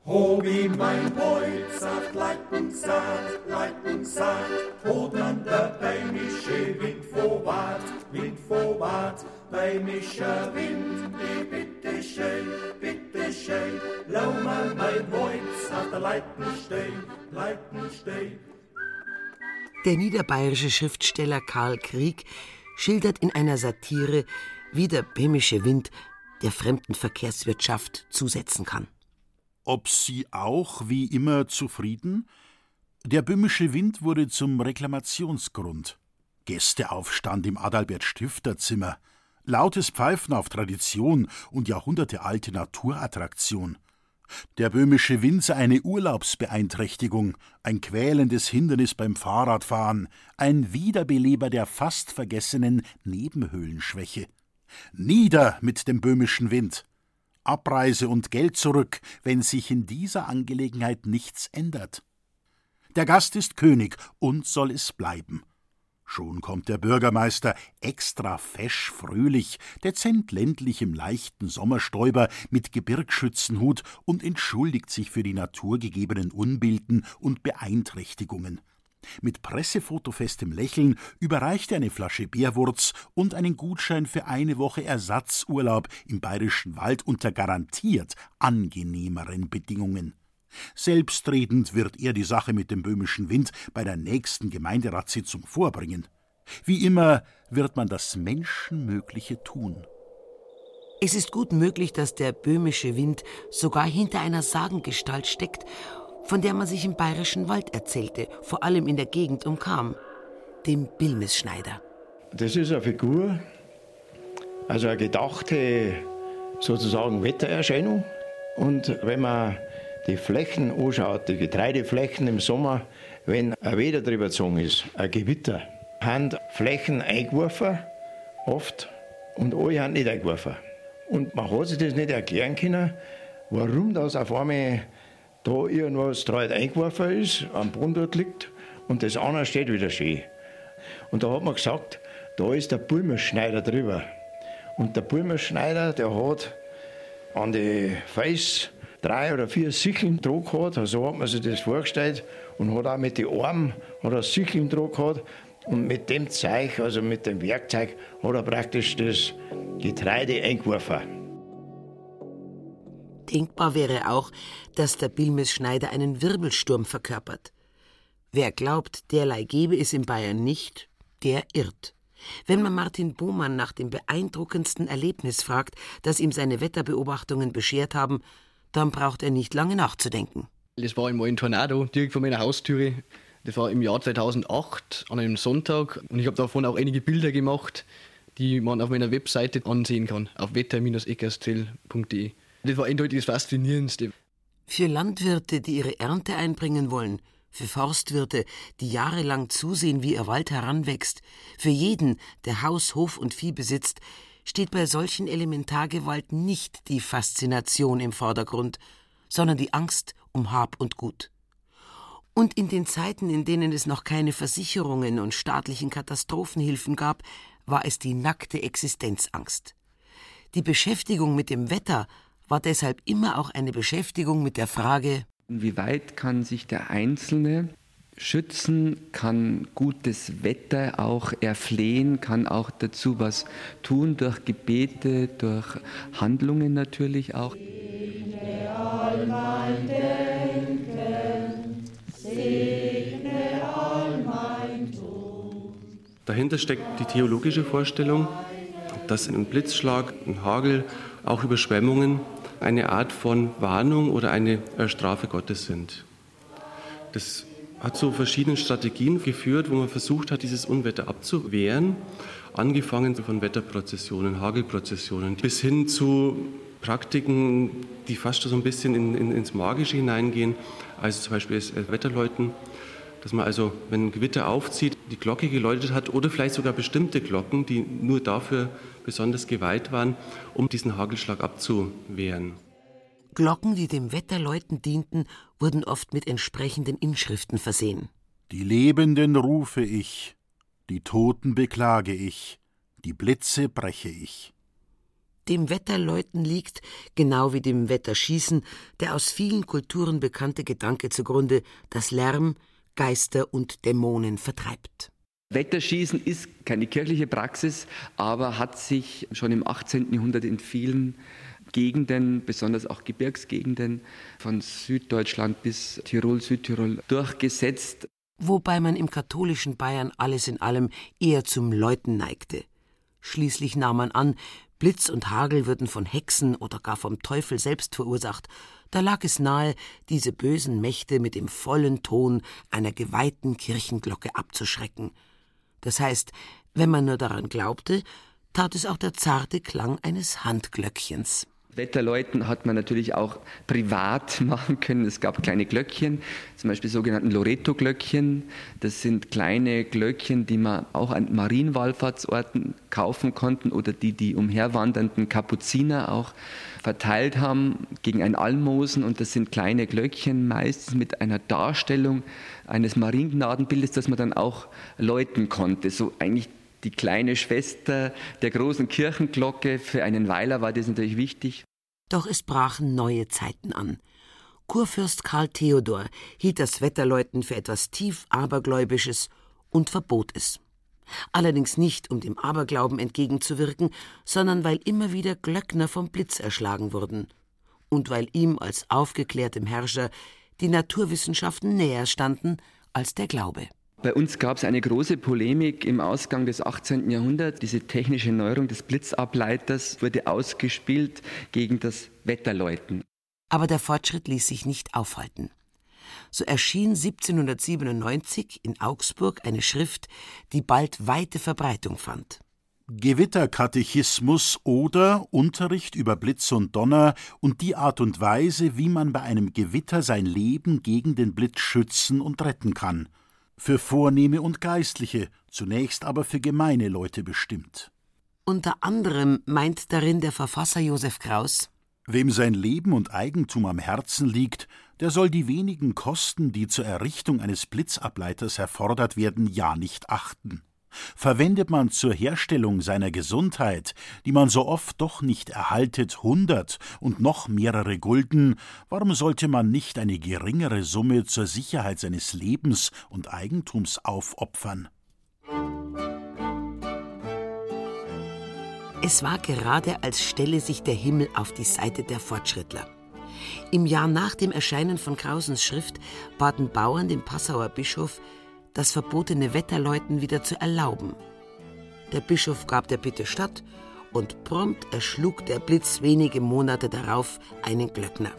Hobi mein Holz saft leiten saat, leiten saat, Hodern der beimische Wind vorwart, Wind vorwart, beimischer Wind, die bitte schön, bitte schön, lau mal mein Holz auf der Der niederbayerische Schriftsteller Karl Krieg schildert in einer Satire, wie der böhmische Wind der Fremdenverkehrswirtschaft zusetzen kann. Ob sie auch wie immer zufrieden? Der böhmische Wind wurde zum Reklamationsgrund. Gästeaufstand im Adalbert Stifterzimmer, lautes Pfeifen auf Tradition und jahrhundertealte Naturattraktion. Der böhmische Wind sei eine Urlaubsbeeinträchtigung, ein quälendes Hindernis beim Fahrradfahren, ein Wiederbeleber der fast vergessenen Nebenhöhlenschwäche. Nieder mit dem böhmischen Wind! Abreise und Geld zurück, wenn sich in dieser Angelegenheit nichts ändert. Der Gast ist König und soll es bleiben. Schon kommt der Bürgermeister extra fesch fröhlich, dezent ländlich im leichten Sommerstäuber mit Gebirgsschützenhut und entschuldigt sich für die naturgegebenen Unbilden und Beeinträchtigungen. Mit pressefotofestem Lächeln überreicht er eine Flasche Bärwurz und einen Gutschein für eine Woche Ersatzurlaub im bayerischen Wald unter garantiert angenehmeren Bedingungen. Selbstredend wird er die Sache mit dem böhmischen Wind bei der nächsten Gemeinderatssitzung vorbringen. Wie immer wird man das Menschenmögliche tun. Es ist gut möglich, dass der böhmische Wind sogar hinter einer Sagengestalt steckt, von der man sich im bayerischen Wald erzählte, vor allem in der Gegend um Kam, dem Bilmesschneider. Das ist eine Figur, also eine gedachte sozusagen Wettererscheinung. Und wenn man die Flächen anschaut, die Getreideflächen im Sommer, wenn ein Wetter drüber gezogen ist, ein Gewitter, haben Flächen eingeworfen, oft, und alle haben nicht eingeworfen. Und man hat sich das nicht erklären können, warum das auf einmal da irgendwas dreht eingeworfen ist, am Boden dort liegt und das andere steht wieder schön. Und da hat man gesagt, da ist der Bulmerschneider drüber. Und der Bulmerschneider, der hat an die Face drei oder vier Sicheln dran gehabt, so hat man sich das vorgestellt und hat auch mit den Armen hat Sicheln dran gehabt und mit dem Zeug, also mit dem Werkzeug, hat er praktisch das Getreide eingeworfen. Denkbar wäre auch, dass der Bilmes-Schneider einen Wirbelsturm verkörpert. Wer glaubt, derlei gebe es in Bayern nicht, der irrt. Wenn man Martin Bohmann nach dem beeindruckendsten Erlebnis fragt, das ihm seine Wetterbeobachtungen beschert haben, dann braucht er nicht lange nachzudenken. Das war einmal ein Tornado direkt vor meiner Haustüre. Das war im Jahr 2008 an einem Sonntag und ich habe davon auch einige Bilder gemacht, die man auf meiner Webseite ansehen kann, auf wetter-eckerszell.de. Das war eindeutig das Faszinierendste. Für Landwirte, die ihre Ernte einbringen wollen, für Forstwirte, die jahrelang zusehen, wie ihr Wald heranwächst, für jeden, der Haus, Hof und Vieh besitzt, steht bei solchen Elementargewalt nicht die Faszination im Vordergrund, sondern die Angst um Hab und Gut. Und in den Zeiten, in denen es noch keine Versicherungen und staatlichen Katastrophenhilfen gab, war es die nackte Existenzangst. Die Beschäftigung mit dem Wetter war deshalb immer auch eine Beschäftigung mit der Frage, Inwieweit kann sich der Einzelne schützen, kann gutes Wetter auch erflehen, kann auch dazu was tun durch Gebete, durch Handlungen natürlich auch. Dahinter steckt die theologische Vorstellung, dass ein Blitzschlag, ein Hagel, auch Überschwemmungen eine Art von Warnung oder eine äh, Strafe Gottes sind. Das hat zu verschiedenen Strategien geführt, wo man versucht hat, dieses Unwetter abzuwehren, angefangen von Wetterprozessionen, Hagelprozessionen, bis hin zu Praktiken, die fast so ein bisschen in, in, ins Magische hineingehen, also zum Beispiel das äh, Wetterläuten, dass man also, wenn ein Gewitter aufzieht, die Glocke geläutet hat oder vielleicht sogar bestimmte Glocken, die nur dafür besonders geweiht waren, um diesen Hagelschlag abzuwehren. Glocken, die dem Wetterläuten dienten, wurden oft mit entsprechenden Inschriften versehen. Die Lebenden rufe ich, die Toten beklage ich, die Blitze breche ich. Dem Wetterläuten liegt, genau wie dem Wetterschießen, der aus vielen Kulturen bekannte Gedanke zugrunde, dass Lärm Geister und Dämonen vertreibt. Wetterschießen ist keine kirchliche Praxis, aber hat sich schon im 18. Jahrhundert in vielen Gegenden, besonders auch Gebirgsgegenden von Süddeutschland bis Tirol, Südtirol durchgesetzt. Wobei man im katholischen Bayern alles in allem eher zum Läuten neigte. Schließlich nahm man an, Blitz und Hagel würden von Hexen oder gar vom Teufel selbst verursacht. Da lag es nahe, diese bösen Mächte mit dem vollen Ton einer geweihten Kirchenglocke abzuschrecken. Das heißt, wenn man nur daran glaubte, tat es auch der zarte Klang eines Handglöckchens. Wetterläuten hat man natürlich auch privat machen können. Es gab kleine Glöckchen, zum Beispiel sogenannten Loreto-Glöckchen. Das sind kleine Glöckchen, die man auch an Marienwallfahrtsorten kaufen konnten oder die die umherwandernden Kapuziner auch verteilt haben gegen ein Almosen. Und das sind kleine Glöckchen, meistens mit einer Darstellung eines Mariengnadenbildes, das man dann auch läuten konnte. So eigentlich die kleine Schwester der großen Kirchenglocke. Für einen Weiler war das natürlich wichtig. Doch es brachen neue Zeiten an. Kurfürst Karl Theodor hielt das Wetterläuten für etwas tief Abergläubisches und verbot es. Allerdings nicht, um dem Aberglauben entgegenzuwirken, sondern weil immer wieder Glöckner vom Blitz erschlagen wurden und weil ihm als aufgeklärtem Herrscher die Naturwissenschaften näher standen als der Glaube. Bei uns gab es eine große Polemik im Ausgang des 18. Jahrhunderts. Diese technische Neuerung des Blitzableiters wurde ausgespielt gegen das Wetterläuten. Aber der Fortschritt ließ sich nicht aufhalten. So erschien 1797 in Augsburg eine Schrift, die bald weite Verbreitung fand. Gewitterkatechismus oder Unterricht über Blitz und Donner und die Art und Weise, wie man bei einem Gewitter sein Leben gegen den Blitz schützen und retten kann für Vornehme und Geistliche, zunächst aber für gemeine Leute bestimmt. Unter anderem meint darin der Verfasser Josef Kraus Wem sein Leben und Eigentum am Herzen liegt, der soll die wenigen Kosten, die zur Errichtung eines Blitzableiters erfordert werden, ja nicht achten. Verwendet man zur Herstellung seiner Gesundheit, die man so oft doch nicht erhaltet, hundert und noch mehrere Gulden, warum sollte man nicht eine geringere Summe zur Sicherheit seines Lebens und Eigentums aufopfern? Es war gerade, als stelle sich der Himmel auf die Seite der Fortschrittler. Im Jahr nach dem Erscheinen von Krausens Schrift baten Bauern den Passauer Bischof, das verbotene Wetterläuten wieder zu erlauben. Der Bischof gab der Bitte statt und prompt erschlug der Blitz wenige Monate darauf einen Glöckner.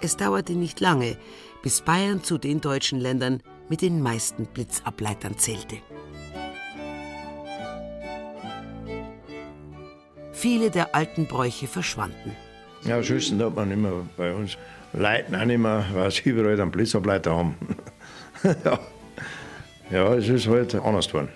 Es dauerte nicht lange, bis Bayern zu den deutschen Ländern mit den meisten Blitzableitern zählte. Viele der alten Bräuche verschwanden. Ja, schüssen hat man immer bei uns. Leuten auch nicht mehr, weil sie überall einen Blitzableiter haben. ja. Ja, es ist halt anders geworden.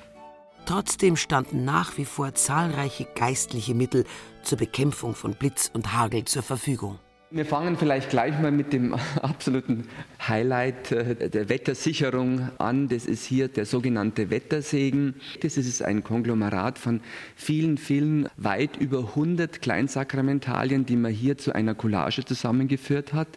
Trotzdem standen nach wie vor zahlreiche geistliche Mittel zur Bekämpfung von Blitz und Hagel zur Verfügung. Wir fangen vielleicht gleich mal mit dem absoluten Highlight äh, der Wettersicherung an. Das ist hier der sogenannte Wettersegen. Das ist ein Konglomerat von vielen, vielen, weit über 100 Kleinsakramentalien, die man hier zu einer Collage zusammengeführt hat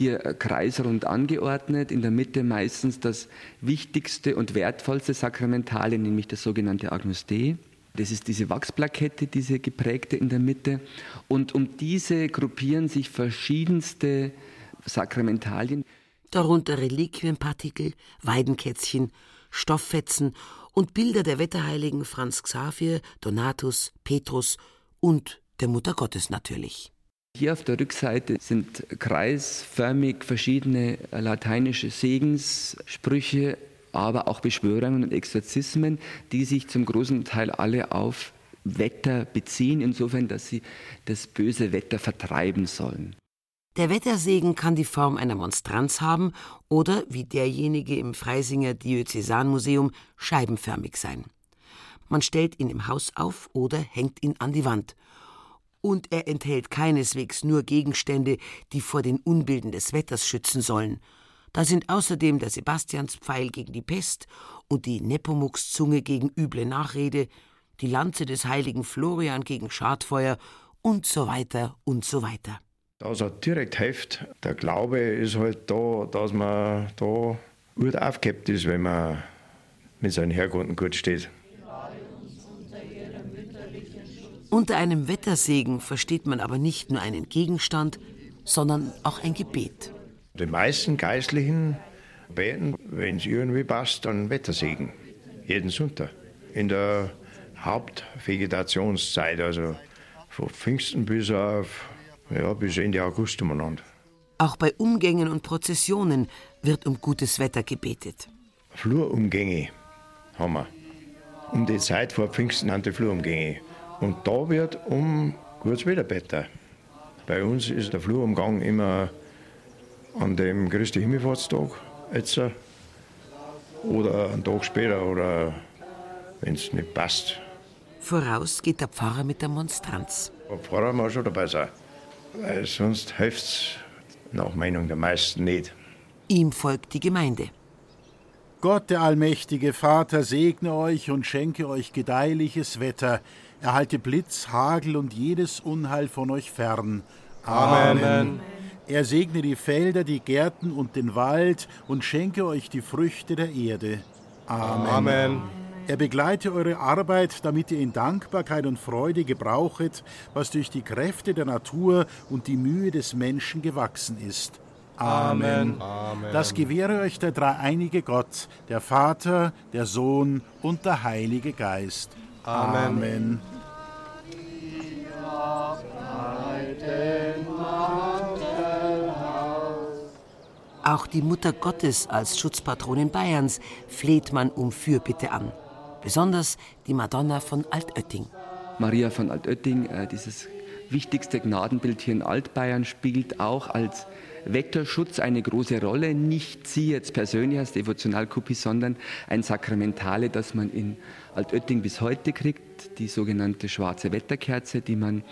hier kreisrund angeordnet, in der Mitte meistens das wichtigste und wertvollste Sakramentale, nämlich das sogenannte Agnus Dei. Das ist diese Wachsplakette, diese geprägte in der Mitte. Und um diese gruppieren sich verschiedenste Sakramentalien. Darunter Reliquienpartikel, Weidenkätzchen, Stofffetzen und Bilder der Wetterheiligen Franz Xavier, Donatus, Petrus und der Mutter Gottes natürlich. Hier auf der Rückseite sind kreisförmig verschiedene lateinische Segenssprüche, aber auch Beschwörungen und Exorzismen, die sich zum großen Teil alle auf Wetter beziehen, insofern, dass sie das böse Wetter vertreiben sollen. Der Wettersegen kann die Form einer Monstranz haben oder, wie derjenige im Freisinger Diözesanmuseum, scheibenförmig sein. Man stellt ihn im Haus auf oder hängt ihn an die Wand – und er enthält keineswegs nur Gegenstände, die vor den Unbilden des Wetters schützen sollen. Da sind außerdem der Sebastianspfeil gegen die Pest und die Nepomukszunge gegen üble Nachrede, die Lanze des heiligen Florian gegen Schadfeuer und so weiter und so weiter. Das hat direkt hilft. Der Glaube ist halt da, dass man da gut aufgehabt ist, wenn man mit seinen Herkunden gut steht. Unter einem Wettersegen versteht man aber nicht nur einen Gegenstand, sondern auch ein Gebet. Die meisten Geistlichen beten, wenn es irgendwie passt, dann Wettersegen. Jeden Sonntag. In der Hauptvegetationszeit, also von Pfingsten bis auf ja, bis Ende August umeinander. Auch bei Umgängen und Prozessionen wird um gutes Wetter gebetet. Flurumgänge haben wir. Um die Zeit vor Pfingsten haben die Flurumgänge. Und da wird um gutes Wetter besser. Bei uns ist der Flurumgang immer an dem Christi Himmelfahrtstag jetzt oder einen Tag später oder wenn es nicht passt. Voraus geht der Pfarrer mit der Monstranz. Der Pfarrer muss schon dabei sein, weil sonst hilft es nach Meinung der meisten nicht. Ihm folgt die Gemeinde. Gott, der allmächtige Vater, segne euch und schenke euch gedeihliches Wetter erhalte Blitz, Hagel und jedes Unheil von euch fern. Amen. Amen. Er segne die Felder, die Gärten und den Wald und schenke euch die Früchte der Erde. Amen. Amen. Er begleite eure Arbeit, damit ihr in Dankbarkeit und Freude gebrauchet, was durch die Kräfte der Natur und die Mühe des Menschen gewachsen ist. Amen. Das gewähre euch der dreieinige Gott, der Vater, der Sohn und der Heilige Geist. Amen. Auch die Mutter Gottes als Schutzpatronin Bayerns fleht man um Fürbitte an. Besonders die Madonna von Altötting. Maria von Altötting, äh, dieses wichtigste Gnadenbild hier in Altbayern, spielt auch als Wetterschutz eine große Rolle. Nicht sie jetzt persönlich als Devotionalkopie, sondern ein Sakramentale, das man in Altötting bis heute kriegt, die sogenannte schwarze Wetterkerze, die man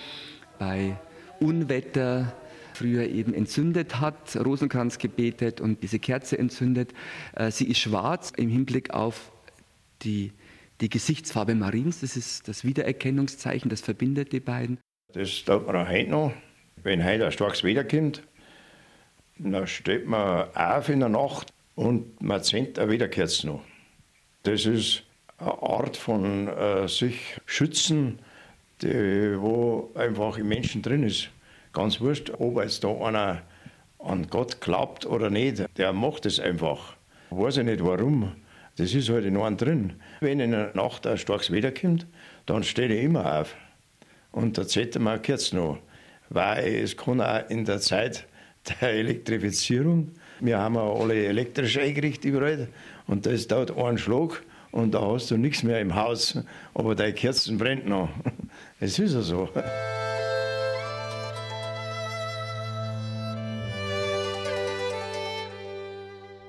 bei Unwetter früher eben entzündet hat, Rosenkranz gebetet und diese Kerze entzündet. Äh, sie ist schwarz im Hinblick auf die, die Gesichtsfarbe Mariens. Das ist das Wiedererkennungszeichen, das verbindet die beiden. Das tut man auch heute noch. Wenn heute ein starkes Wetter kommt, dann steht man auf in der Nacht und man zündet eine Wiederkerze noch. Das ist eine Art von äh, sich schützen, die, wo einfach im Menschen drin ist. Ganz wurscht, ob jetzt da einer an Gott glaubt oder nicht, der macht es einfach. Weiß ich nicht warum. Das ist halt in einem drin. Wenn in der Nacht ein starkes Wetter kommt, dann stehe ich immer auf. Und da zählt man kurz noch. Weil es kann auch in der Zeit der Elektrifizierung, wir haben ja alle elektrisch eingerichtet überall, und das dauert einen Schlag und da hast du nichts mehr im Haus, aber deine Kerzen brennt noch. Es ist ja so.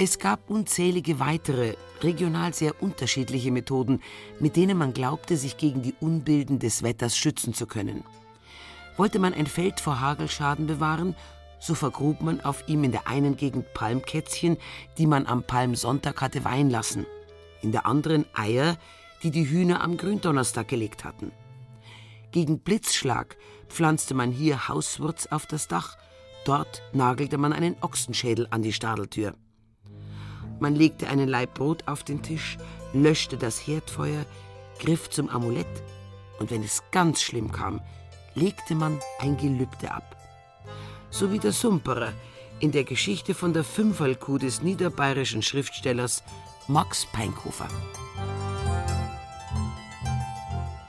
Es gab unzählige weitere, regional sehr unterschiedliche Methoden, mit denen man glaubte, sich gegen die Unbilden des Wetters schützen zu können. Wollte man ein Feld vor Hagelschaden bewahren, so vergrub man auf ihm in der einen Gegend Palmkätzchen, die man am Palmsonntag hatte weihen lassen, in der anderen Eier, die die Hühner am Gründonnerstag gelegt hatten. Gegen Blitzschlag pflanzte man hier Hauswurz auf das Dach, dort nagelte man einen Ochsenschädel an die Stadeltür. Man legte einen Laib Brot auf den Tisch, löschte das Herdfeuer, griff zum Amulett und wenn es ganz schlimm kam, legte man ein Gelübde ab. So wie der Sumperer in der Geschichte von der Fünferlkuh des niederbayerischen Schriftstellers Max Peinkofer.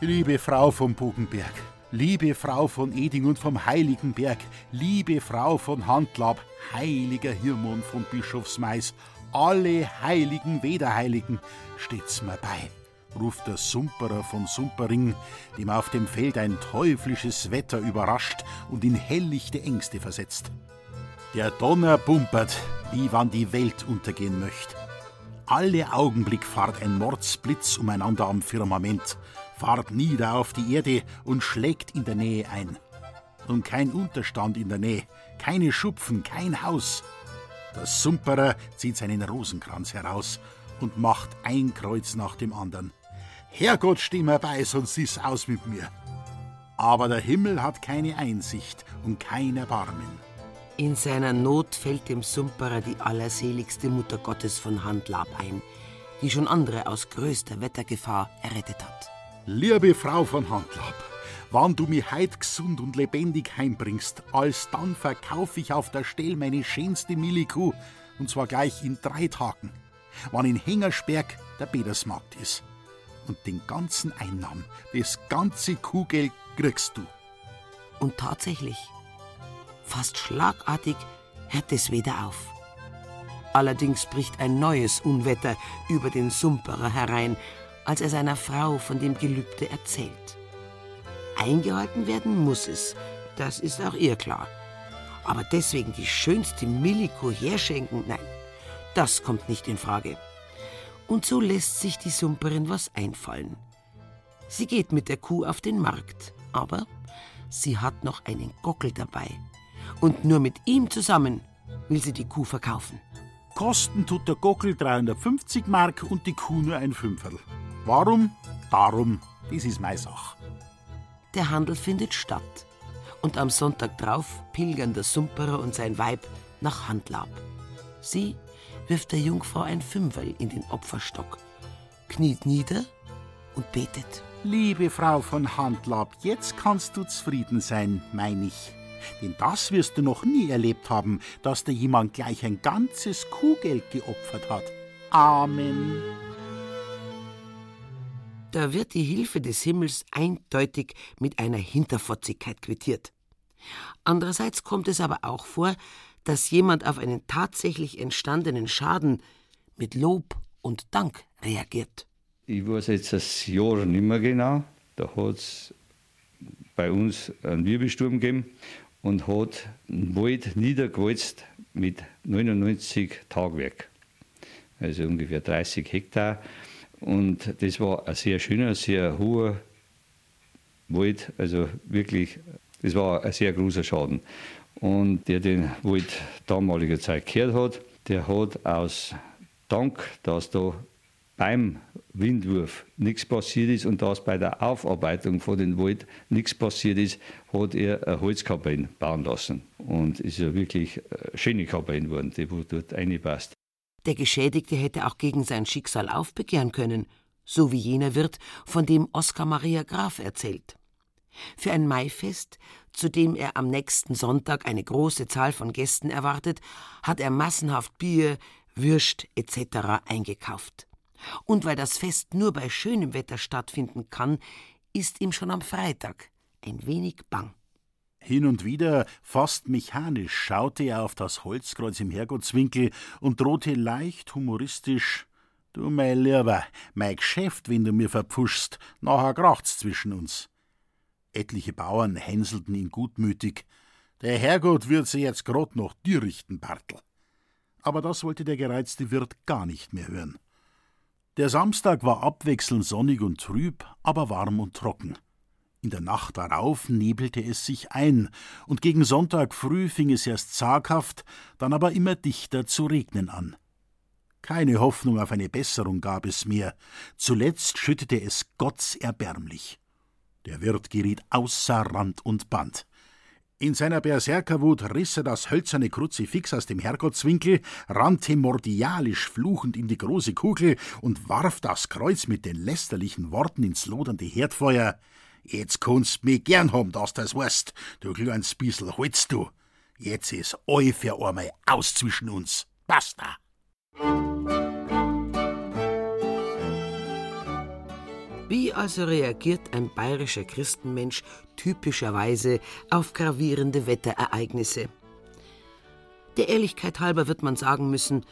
Liebe Frau vom Bogenberg, liebe Frau von Eding und vom Heiligen Berg, liebe Frau von Handlab, heiliger Hirmon von Bischofsmais, alle heiligen Wederheiligen, steht's mir bei, ruft der Sumperer von Sumpering, dem auf dem Feld ein teuflisches Wetter überrascht und in helllichte Ängste versetzt. Der Donner bumpert, wie wann die Welt untergehen möcht. Alle Augenblick fahrt ein Mordsblitz umeinander am Firmament, fahrt nieder auf die Erde und schlägt in der Nähe ein. Und kein Unterstand in der Nähe, keine Schupfen, kein Haus, der Sumperer zieht seinen Rosenkranz heraus und macht ein Kreuz nach dem anderen. Herrgott, steh mir bei, sonst ist's aus mit mir. Aber der Himmel hat keine Einsicht und kein Erbarmen. In seiner Not fällt dem Sumperer die allerseligste Mutter Gottes von Handlab ein, die schon andere aus größter Wettergefahr errettet hat. Liebe Frau von Handlab, Wann du mich heut gesund und lebendig heimbringst, alsdann verkauf ich auf der Stelle meine schönste Millikuh, und zwar gleich in drei Tagen, wann in Hengersberg der Bedersmarkt ist. Und den ganzen Einnahmen, das ganze Kuhgeld kriegst du. Und tatsächlich, fast schlagartig hört es wieder auf. Allerdings bricht ein neues Unwetter über den Sumperer herein, als er seiner Frau von dem Gelübde erzählt. Eingehalten werden muss es, das ist auch ihr klar. Aber deswegen die schönste Milliko herschenken, nein, das kommt nicht in Frage. Und so lässt sich die Sumperin was einfallen. Sie geht mit der Kuh auf den Markt, aber sie hat noch einen Gockel dabei. Und nur mit ihm zusammen will sie die Kuh verkaufen. Kosten tut der Gockel 350 Mark und die Kuh nur ein Fünferl. Warum? Darum, das ist meine Sache. Der Handel findet statt. Und am Sonntag drauf pilgern der Sumperer und sein Weib nach Handlab. Sie wirft der Jungfrau ein Fünferl in den Opferstock, kniet nieder und betet. Liebe Frau von Handlab, jetzt kannst du zufrieden sein, mein ich. Denn das wirst du noch nie erlebt haben, dass dir jemand gleich ein ganzes Kuhgeld geopfert hat. Amen. Da wird die Hilfe des Himmels eindeutig mit einer Hinterfotzigkeit quittiert. Andererseits kommt es aber auch vor, dass jemand auf einen tatsächlich entstandenen Schaden mit Lob und Dank reagiert. Ich weiß jetzt das Jahr nicht mehr genau. Da hat es bei uns einen Wirbelsturm gegeben und hat einen Wald niedergewalzt mit 99 Tagwerk. Also ungefähr 30 Hektar. Und das war ein sehr schöner, sehr hoher Wald. Also wirklich, das war ein sehr großer Schaden. Und der den Wald damaliger Zeit gehört hat, der hat aus Dank, dass da beim Windwurf nichts passiert ist und dass bei der Aufarbeitung von den Wald nichts passiert ist, hat er eine Holzkabine bauen lassen. Und ist ja wirklich eine schöne Kabine geworden, die dort reinpasst. Der Geschädigte hätte auch gegen sein Schicksal aufbegehren können, so wie jener Wirt, von dem Oskar Maria Graf erzählt. Für ein Maifest, zu dem er am nächsten Sonntag eine große Zahl von Gästen erwartet, hat er massenhaft Bier, Würst etc. eingekauft. Und weil das Fest nur bei schönem Wetter stattfinden kann, ist ihm schon am Freitag ein wenig bang. Hin und wieder, fast mechanisch, schaute er auf das Holzkreuz im Herrgottswinkel und drohte leicht humoristisch: Du, mein Lieber, mein Geschäft, wenn du mir verpfuschst, nachher kracht's zwischen uns. Etliche Bauern hänselten ihn gutmütig. Der Herrgott wird sie jetzt grad noch dir richten, Bartel. Aber das wollte der gereizte Wirt gar nicht mehr hören. Der Samstag war abwechselnd sonnig und trüb, aber warm und trocken. In der Nacht darauf nebelte es sich ein, und gegen Sonntag früh fing es erst zaghaft, dann aber immer dichter zu regnen an. Keine Hoffnung auf eine Besserung gab es mehr. Zuletzt schüttete es gottserbärmlich. Der Wirt geriet außer Rand und Band. In seiner Berserkerwut riss er das hölzerne Kruzifix aus dem Herrgottswinkel, rannte mordialisch fluchend in die große Kugel und warf das Kreuz mit den lästerlichen Worten ins lodernde Herdfeuer. Jetzt kannst mich gern haben, dass das weißt, du kleines Bissel Holz, du. Jetzt ist eu für einmal aus zwischen uns. Basta! Wie also reagiert ein bayerischer Christenmensch typischerweise auf gravierende Wetterereignisse? Der Ehrlichkeit halber wird man sagen müssen,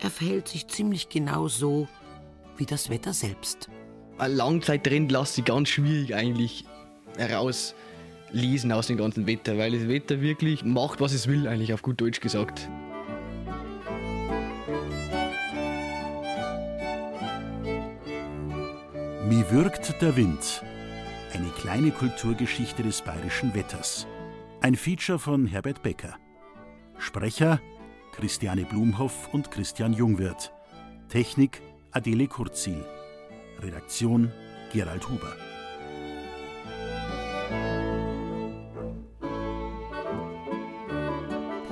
er verhält sich ziemlich genau so wie das Wetter selbst. Ein Langzeittrend lasse ich ganz schwierig eigentlich herauslesen aus dem ganzen Wetter, weil das Wetter wirklich macht, was es will, eigentlich auf gut Deutsch gesagt. Wie wirkt der Wind? Eine kleine Kulturgeschichte des bayerischen Wetters. Ein Feature von Herbert Becker. Sprecher Christiane Blumhoff und Christian Jungwirth. Technik Adele Kurzil. Redaktion Gerald Huber.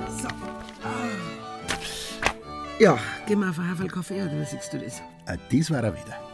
So. Ja, geh mal auf einen Haferl Kaffee, oder wie siehst du das? Ah, das war er wieder.